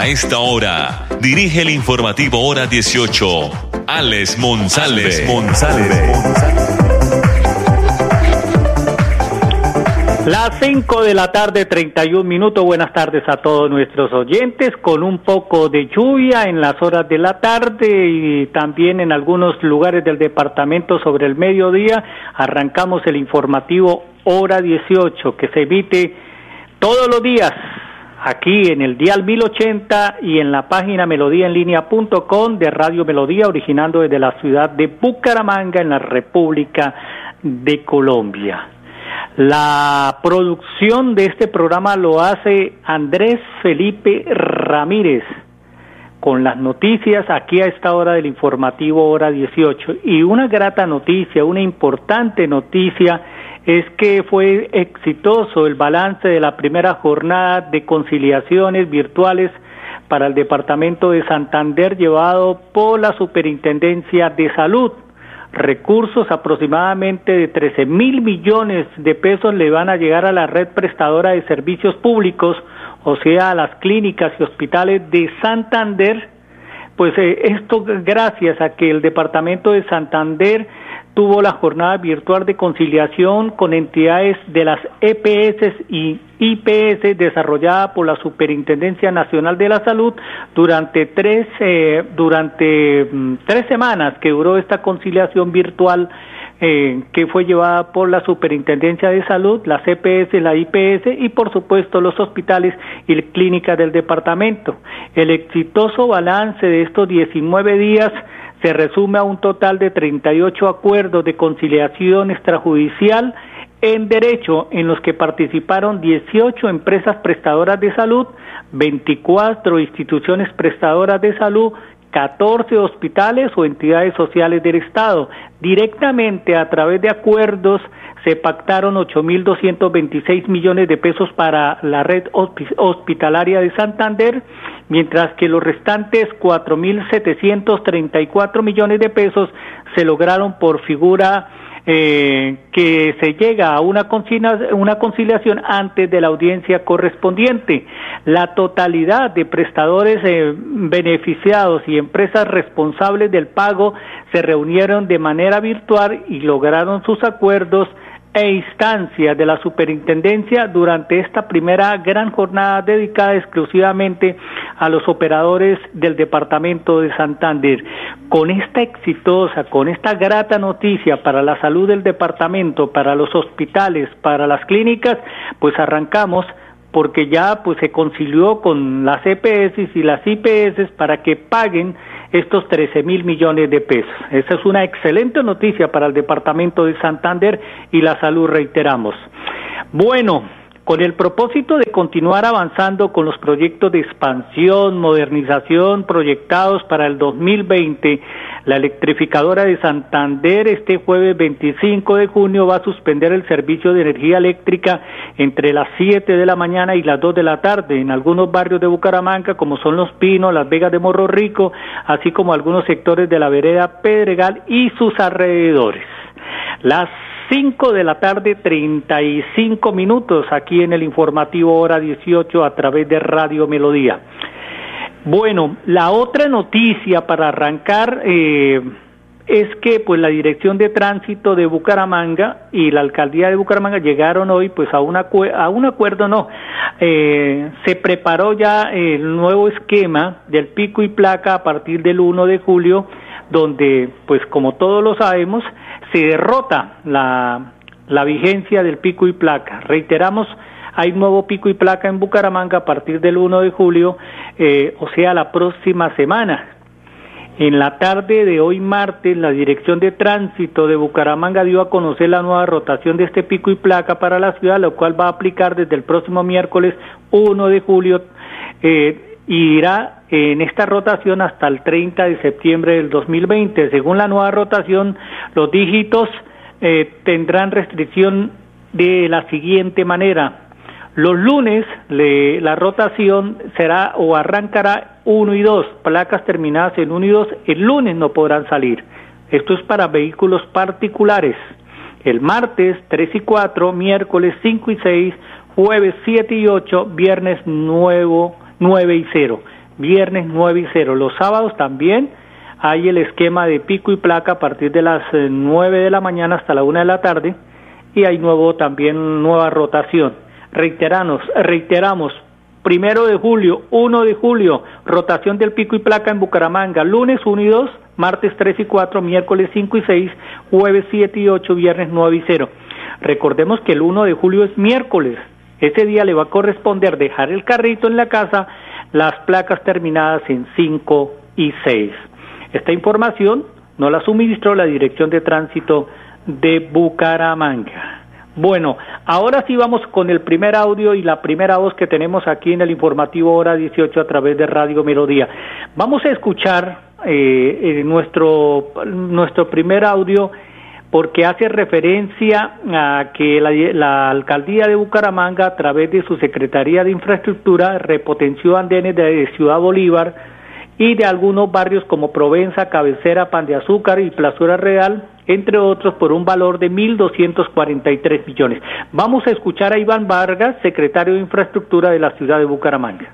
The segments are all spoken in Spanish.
A esta hora, dirige el informativo Hora 18, Alex Monsalve. Las 5 de la tarde, 31 minutos. Buenas tardes a todos nuestros oyentes. Con un poco de lluvia en las horas de la tarde y también en algunos lugares del departamento sobre el mediodía, arrancamos el informativo Hora 18 que se emite todos los días aquí en el Dial 1080 y en la página melodíaenlínea.com de Radio Melodía, originando desde la ciudad de Bucaramanga, en la República de Colombia. La producción de este programa lo hace Andrés Felipe Ramírez con las noticias aquí a esta hora del informativo hora 18 y una grata noticia, una importante noticia es que fue exitoso el balance de la primera jornada de conciliaciones virtuales para el departamento de Santander llevado por la Superintendencia de Salud recursos aproximadamente de 13 mil millones de pesos le van a llegar a la red prestadora de servicios públicos, o sea, a las clínicas y hospitales de Santander. Pues eh, esto gracias a que el departamento de Santander tuvo la jornada virtual de conciliación con entidades de las EPS y IPS desarrollada por la Superintendencia Nacional de la Salud durante tres, eh, durante mm, tres semanas que duró esta conciliación virtual eh, que fue llevada por la Superintendencia de Salud, la CPS, la IPS y por supuesto los hospitales y clínicas del departamento. El exitoso balance de estos 19 días se resume a un total de 38 acuerdos de conciliación extrajudicial en derecho en los que participaron 18 empresas prestadoras de salud, 24 instituciones prestadoras de salud, 14 hospitales o entidades sociales del Estado. Directamente a través de acuerdos se pactaron 8.226 millones de pesos para la red hospitalaria de Santander mientras que los restantes 4.734 millones de pesos se lograron por figura eh, que se llega a una, una conciliación antes de la audiencia correspondiente. La totalidad de prestadores eh, beneficiados y empresas responsables del pago se reunieron de manera virtual y lograron sus acuerdos e instancias de la superintendencia durante esta primera gran jornada dedicada exclusivamente a los operadores del departamento de Santander. Con esta exitosa, con esta grata noticia para la salud del departamento, para los hospitales, para las clínicas, pues arrancamos porque ya pues se concilió con las EPS y las IPS para que paguen estos 13 mil millones de pesos. Esa es una excelente noticia para el departamento de Santander y la salud, reiteramos. Bueno, con el propósito de continuar avanzando con los proyectos de expansión, modernización proyectados para el 2020, la electrificadora de Santander este jueves 25 de junio va a suspender el servicio de energía eléctrica entre las 7 de la mañana y las 2 de la tarde en algunos barrios de Bucaramanga como son Los Pinos, Las Vegas de Morro Rico, así como algunos sectores de la vereda Pedregal y sus alrededores. Las 5 de la tarde, 35 minutos aquí en el informativo hora 18 a través de Radio Melodía. Bueno, la otra noticia para arrancar eh, es que pues la Dirección de Tránsito de Bucaramanga y la Alcaldía de Bucaramanga llegaron hoy pues a, una, a un acuerdo, no, eh, se preparó ya el nuevo esquema del pico y placa a partir del 1 de julio, donde pues como todos lo sabemos, se derrota la, la vigencia del pico y placa. Reiteramos, hay nuevo pico y placa en Bucaramanga a partir del 1 de julio, eh, o sea, la próxima semana. En la tarde de hoy martes, la Dirección de Tránsito de Bucaramanga dio a conocer la nueva rotación de este pico y placa para la ciudad, lo cual va a aplicar desde el próximo miércoles 1 de julio. Eh, y irá en esta rotación hasta el 30 de septiembre del 2020. Según la nueva rotación, los dígitos eh, tendrán restricción de la siguiente manera. Los lunes la rotación será o arrancará 1 y 2, placas terminadas en 1 y 2, el lunes no podrán salir. Esto es para vehículos particulares. El martes 3 y 4, miércoles 5 y 6, jueves 7 y 8, viernes 9, 9 y 0. Viernes 9 y 0. Los sábados también hay el esquema de pico y placa a partir de las 9 eh, de la mañana hasta la 1 de la tarde y hay nuevo también nueva rotación. Reiteramos, reiteramos, primero de julio, 1 de julio, rotación del pico y placa en Bucaramanga, lunes 1 y 2, martes 3 y 4, miércoles 5 y 6, jueves 7 y 8, viernes 9 y 0. Recordemos que el 1 de julio es miércoles, ese día le va a corresponder dejar el carrito en la casa, las placas terminadas en 5 y 6. Esta información no la suministró la Dirección de Tránsito de Bucaramanga. Bueno, ahora sí vamos con el primer audio y la primera voz que tenemos aquí en el informativo hora 18 a través de Radio Melodía. Vamos a escuchar eh, eh, nuestro, nuestro primer audio porque hace referencia a que la, alcaldía de Bucaramanga, a través de su Secretaría de Infraestructura, repotenció andenes de Ciudad Bolívar y de algunos barrios como Provenza, Cabecera, Pan de Azúcar y Plazura Real, entre otros, por un valor de 1.243 millones. Vamos a escuchar a Iván Vargas, secretario de Infraestructura de la ciudad de Bucaramanga.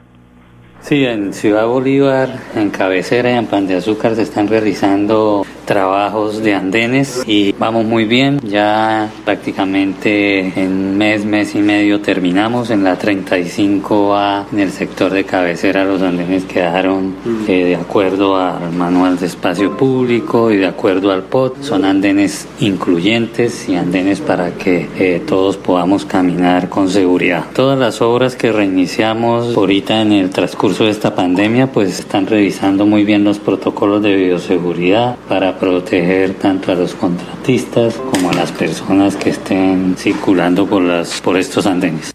Sí, en Ciudad Bolívar, en Cabecera y en Pan de Azúcar se están realizando trabajos de andenes y vamos muy bien. Ya prácticamente en mes, mes y medio terminamos. En la 35A, en el sector de cabecera, los andenes quedaron eh, de acuerdo al manual de espacio público y de acuerdo al POT. Son andenes incluyentes y andenes para que eh, todos podamos caminar con seguridad. Todas las obras que reiniciamos ahorita en el transcurso de esta pandemia, pues están revisando muy bien los protocolos de bioseguridad para proteger tanto a los contratistas como a las personas que estén circulando por, las, por estos andenes.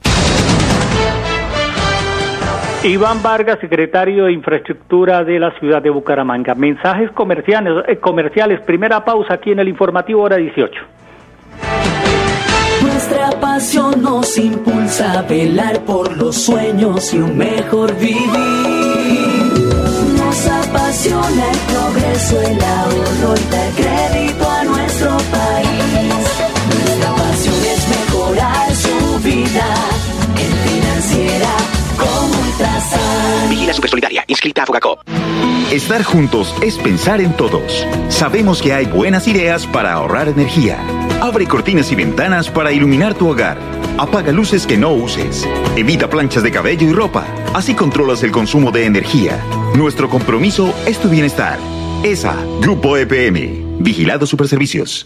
Iván Vargas, secretario de Infraestructura de la ciudad de Bucaramanga. Mensajes comerciales, eh, comerciales. Primera pausa aquí en el informativo hora 18. Nuestra pasión nos impulsa a velar por los sueños y un mejor vivir. Nos apasiona el progreso, el ahorro y dar crédito a nuestro país. Nuestra pasión es mejorar su vida en financiera como Ultrasan. Vigila Supersolidaria, inscrita a Fogacop. Estar juntos es pensar en todos. Sabemos que hay buenas ideas para ahorrar energía. Abre cortinas y ventanas para iluminar tu hogar. Apaga luces que no uses. Evita planchas de cabello y ropa. Así controlas el consumo de energía. Nuestro compromiso es tu bienestar. ESA, Grupo EPM. Vigilado Superservicios.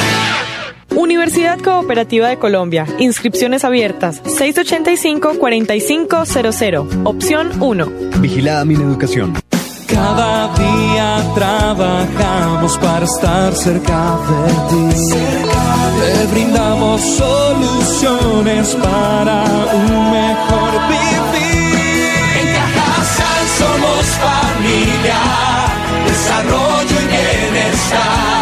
Universidad Cooperativa de Colombia. Inscripciones abiertas. 685-4500. Opción 1. Vigilada mi educación. Cada día trabajamos para estar cerca de ti. Te brindamos soluciones para un mejor vivir. En Cajasal somos familia, desarrollo y bienestar.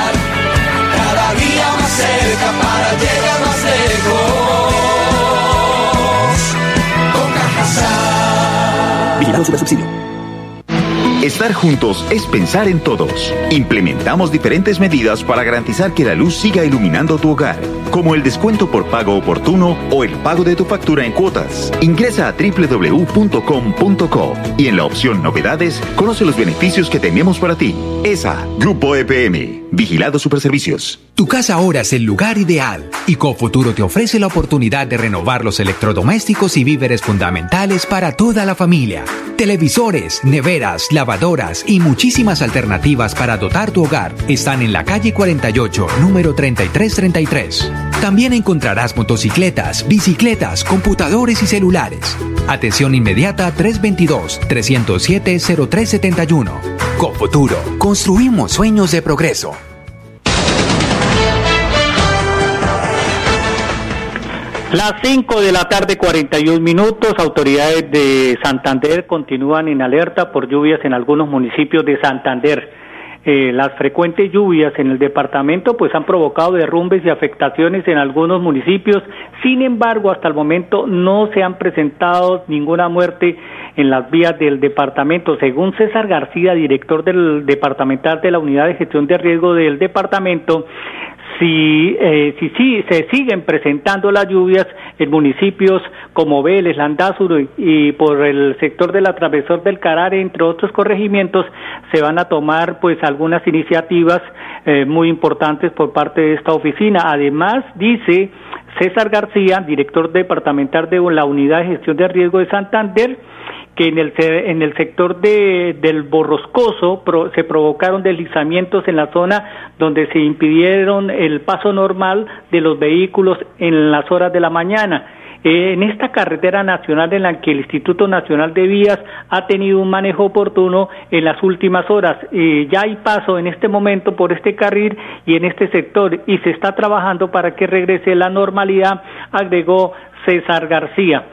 Subsidio. Estar juntos es pensar en todos. Implementamos diferentes medidas para garantizar que la luz siga iluminando tu hogar, como el descuento por pago oportuno o el pago de tu factura en cuotas. Ingresa a www.com.co y en la opción Novedades conoce los beneficios que tenemos para ti. ESA, Grupo EPM, Vigilado Superservicios. Tu casa ahora es el lugar ideal y Cofuturo te ofrece la oportunidad de renovar los electrodomésticos y víveres fundamentales para toda la familia. Televisores, neveras, lavadoras y muchísimas alternativas para dotar tu hogar están en la calle 48, número 3333. También encontrarás motocicletas, bicicletas, computadores y celulares. Atención inmediata 322-307-0371. Cofuturo, construimos sueños de progreso. Las 5 de la tarde, 41 minutos. Autoridades de Santander continúan en alerta por lluvias en algunos municipios de Santander. Eh, las frecuentes lluvias en el departamento pues han provocado derrumbes y afectaciones en algunos municipios. Sin embargo, hasta el momento no se han presentado ninguna muerte en las vías del departamento. Según César García, director del departamental de la Unidad de Gestión de Riesgo del departamento, si, eh, si, se siguen presentando las lluvias en municipios como Vélez, Landázuro y, por el sector del atravesor del Carare, entre otros corregimientos, se van a tomar pues algunas iniciativas eh, muy importantes por parte de esta oficina. Además, dice César García, director departamental de la Unidad de Gestión de Riesgo de Santander, que en el, en el sector de, del Borroscoso se provocaron deslizamientos en la zona donde se impidieron el paso normal de los vehículos en las horas de la mañana. En esta carretera nacional en la que el Instituto Nacional de Vías ha tenido un manejo oportuno en las últimas horas. Eh, ya hay paso en este momento por este carril y en este sector y se está trabajando para que regrese la normalidad, agregó César García.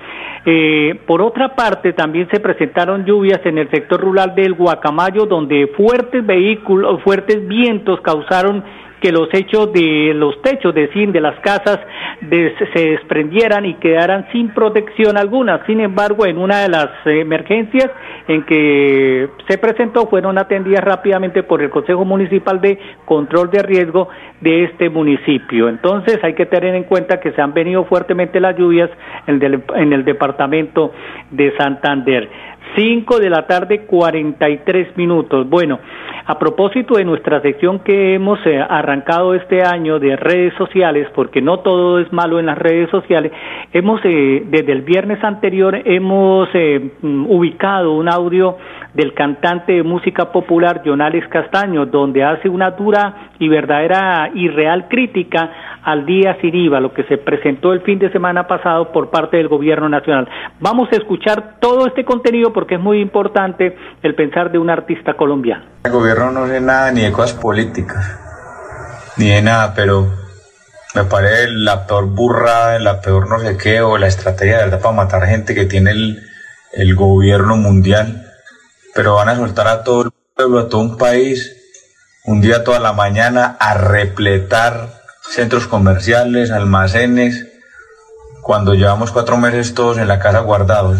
Eh, por otra parte, también se presentaron lluvias en el sector rural del Guacamayo, donde fuertes vehículos, fuertes vientos causaron que los hechos de los techos de zinc de las casas se desprendieran y quedaran sin protección alguna. Sin embargo, en una de las emergencias en que se presentó fueron atendidas rápidamente por el Consejo Municipal de Control de Riesgo de este municipio. Entonces hay que tener en cuenta que se han venido fuertemente las lluvias en el, en el departamento de Santander. 5 de la tarde, 43 minutos. Bueno, a propósito de nuestra sección que hemos eh, arrancado este año de redes sociales, porque no todo es malo en las redes sociales, hemos eh, desde el viernes anterior hemos eh, mm, ubicado un audio del cantante de música popular Jonales Castaño, donde hace una dura y verdadera y real crítica al día sin IVA, lo que se presentó el fin de semana pasado por parte del gobierno nacional. Vamos a escuchar todo este contenido porque es muy importante el pensar de un artista colombiano. El gobierno no sé nada ni de cosas políticas, ni de nada, pero me parece la peor burrada, la peor no sé qué, o la estrategia de verdad para matar gente que tiene el, el gobierno mundial. Pero van a soltar a todo el pueblo, a todo un país, un día toda la mañana a repletar centros comerciales, almacenes, cuando llevamos cuatro meses todos en la casa guardados.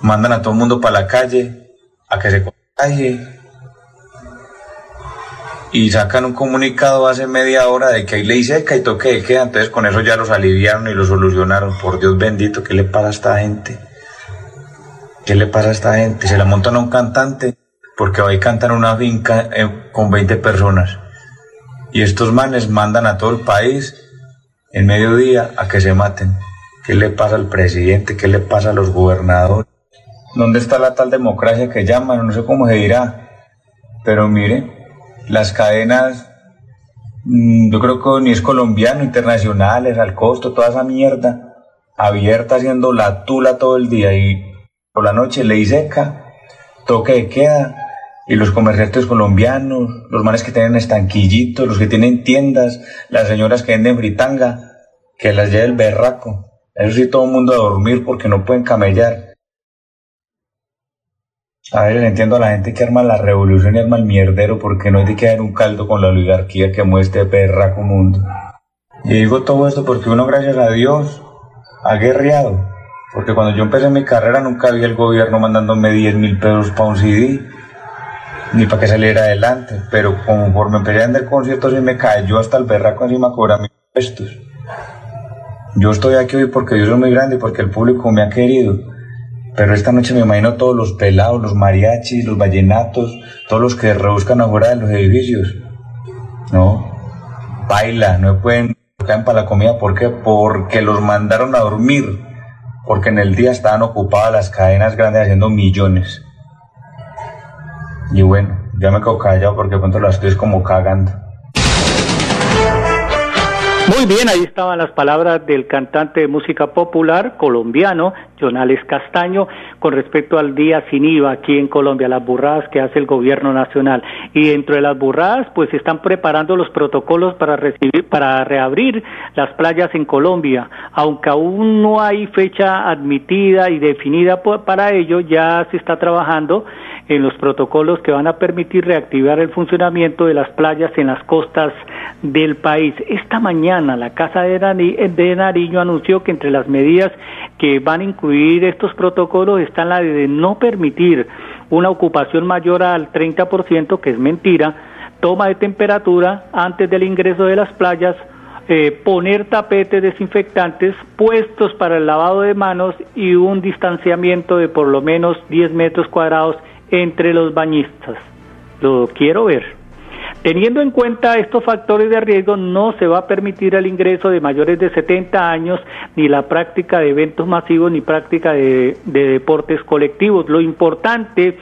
Mandan a todo el mundo para la calle a que se contagie y sacan un comunicado hace media hora de que hay ley seca y toque de queda, entonces con eso ya los aliviaron y lo solucionaron. Por Dios bendito, ¿qué le pasa a esta gente? ¿Qué le pasa a esta gente? Se la montan a un cantante porque hoy cantan una finca eh, con 20 personas. Y estos manes mandan a todo el país en mediodía a que se maten. ¿Qué le pasa al presidente? ¿Qué le pasa a los gobernadores? ¿Dónde está la tal democracia que llaman? No sé cómo se dirá. Pero mire, las cadenas, mm, yo creo que ni es colombiano, internacionales, al costo, toda esa mierda, abierta haciendo la tula todo el día y por la noche ley seca toque de queda, y los comerciantes colombianos, los manes que tienen estanquillitos, los que tienen tiendas, las señoras que venden fritanga, que las lleve el berraco. Eso sí, todo el mundo a dormir porque no pueden camellar. A ver, entiendo a la gente que arma la revolución y arma el mierdero porque no hay de quedar un caldo con la oligarquía que muestre berraco mundo. Y digo todo esto porque uno, gracias a Dios, ha guerreado. Porque cuando yo empecé mi carrera nunca vi el gobierno mandándome 10 mil pesos para un CD, ni para que saliera adelante. Pero conforme empecé a vender conciertos y me cayó hasta el berraco encima cobrar mis impuestos. Yo estoy aquí hoy porque yo soy muy grande y porque el público me ha querido. Pero esta noche me imagino todos los pelados, los mariachis, los vallenatos, todos los que rebuscan afuera de los edificios. No, baila, no pueden caen para la comida. ¿Por qué? Porque los mandaron a dormir. Porque en el día estaban ocupadas las cadenas grandes haciendo millones. Y bueno, ya me quedo callado porque pronto las estoy como cagando. Muy bien, ahí estaban las palabras del cantante de música popular colombiano, Jonales Castaño, con respecto al día sin IVA aquí en Colombia, las burradas que hace el gobierno nacional. Y dentro de las burradas, pues están preparando los protocolos para recibir, para reabrir las playas en Colombia. Aunque aún no hay fecha admitida y definida para ello, ya se está trabajando en los protocolos que van a permitir reactivar el funcionamiento de las playas en las costas del país. Esta mañana la Casa de, Nariño anunció que entre las medidas que van a incluir estos protocolos está la de no permitir una ocupación mayor al 30%, que es mentira, toma de temperatura antes del ingreso de las playas, eh, poner tapetes desinfectantes, puestos para el lavado de manos y un distanciamiento de por lo menos 10 metros cuadrados entre los bañistas. Lo quiero ver. Teniendo en cuenta estos factores de riesgo, no se va a permitir el ingreso de mayores de 70 años, ni la práctica de eventos masivos, ni práctica de, deportes colectivos. Lo importante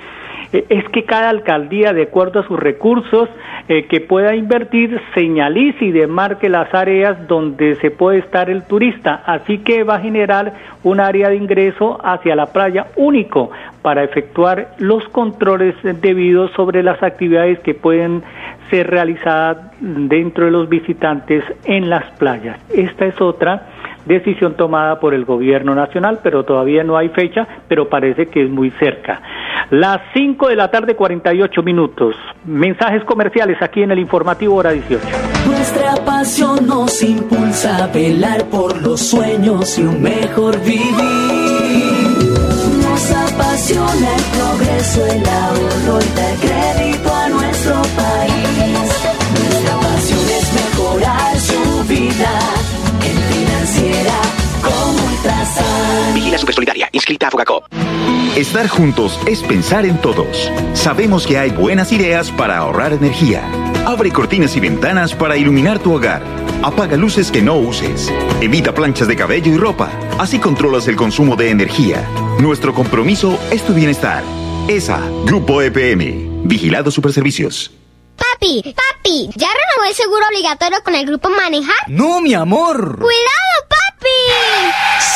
es que cada alcaldía, de acuerdo a sus recursos eh, que pueda invertir, señalice y demarque las áreas donde se puede estar el turista. Así que va a generar un área de ingreso hacia la playa único para efectuar los controles debidos sobre las actividades que pueden ser realizada dentro de los visitantes en las playas. Esta es otra decisión tomada por el gobierno nacional, pero todavía no hay fecha, pero parece que es muy cerca. Las 5 de la tarde, 48 minutos. Mensajes comerciales aquí en el informativo hora 18. Nuestra pasión nos impulsa a velar por los sueños y un mejor vivir. Nos apasiona el progreso, el ahorro y dar Supersolidaria, inscrita a Fogacop. Estar juntos es pensar en todos. Sabemos que hay buenas ideas para ahorrar energía. Abre cortinas y ventanas para iluminar tu hogar. Apaga luces que no uses. Evita planchas de cabello y ropa. Así controlas el consumo de energía. Nuestro compromiso es tu bienestar. ESA, Grupo EPM. Vigilado Superservicios. Papi, papi, ¿ya renovó el seguro obligatorio con el grupo Manejar? No, mi amor. ¡Cuidado!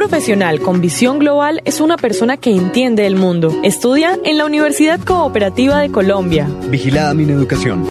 Profesional con visión global es una persona que entiende el mundo. Estudia en la Universidad Cooperativa de Colombia. Vigilada mi educación.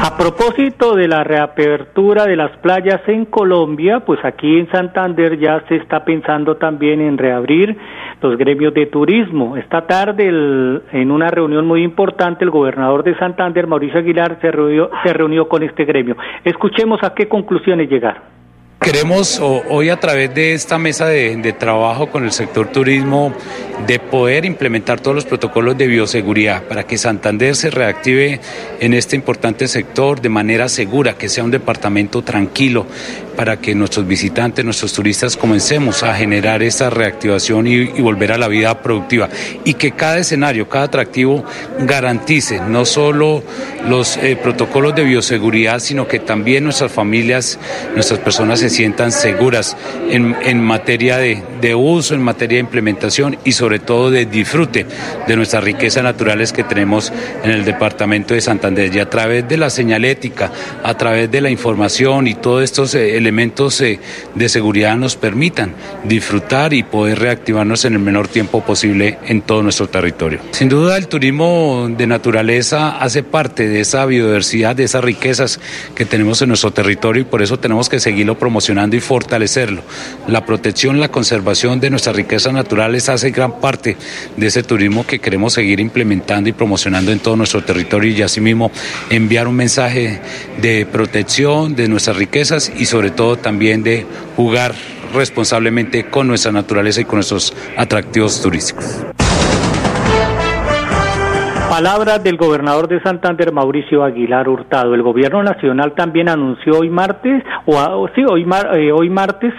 A propósito de la reapertura de las playas en Colombia, pues aquí en Santander ya se está pensando también en reabrir los gremios de turismo. Esta tarde, en una reunión muy importante, el gobernador de Santander, Mauricio Aguilar, se reunió, se reunió con este gremio. Escuchemos a qué conclusiones llegaron. Queremos hoy a través de esta mesa de, trabajo con el sector turismo de poder implementar todos los protocolos de bioseguridad para que Santander se reactive en este importante sector de manera segura, que sea un departamento tranquilo para que nuestros visitantes, nuestros turistas comencemos a generar esta reactivación y, y volver a la vida productiva. Y que cada escenario, cada atractivo garantice no solo los eh, protocolos de bioseguridad, sino que también nuestras familias, nuestras personas se sientan seguras en, en materia de, de, uso, en materia de implementación y sobre todo de disfrute de nuestras riquezas naturales que tenemos en el departamento de Santander. Y a través de la señalética, a través de la información y todos estos eh, elementos eh, de seguridad nos permitan disfrutar y poder reactivarnos en el menor tiempo posible en todo nuestro territorio. Sin duda el turismo de naturaleza hace parte de esa biodiversidad, de esas riquezas que tenemos en nuestro territorio y por eso tenemos que seguirlo promocionando y fortalecerlo. La protección, la conservación de nuestras riquezas naturales hace gran parte de ese turismo que queremos seguir implementando y promocionando en todo nuestro territorio y asimismo enviar un mensaje de protección de nuestras riquezas y sobre todo también de jugar responsablemente con nuestra naturaleza y con nuestros atractivos turísticos. Palabras del gobernador de Santander, Mauricio Aguilar Hurtado. El gobierno nacional también anunció hoy martes, o, sí, hoy, eh, hoy martes,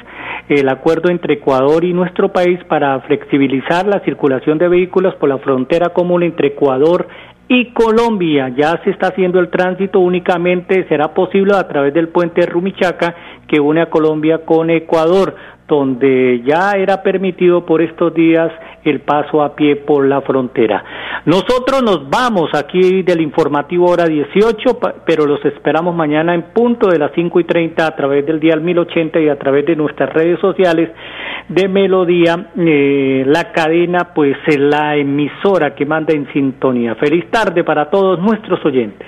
el acuerdo entre Ecuador y nuestro país para flexibilizar la circulación de vehículos por la frontera común entre Ecuador y Colombia. Ya se está haciendo el tránsito únicamente, será posible a través del puente Rumichaca que une a Colombia con Ecuador, donde ya era permitido por estos días el paso a pie por la frontera. Nosotros nos vamos aquí del informativo hora 18, pero los esperamos mañana en punto de las 5 y 30 a través del día 1080 y a través de nuestras redes sociales de Melodía, eh, la cadena, pues la emisora que manda en sintonía. Feliz tarde para todos nuestros oyentes.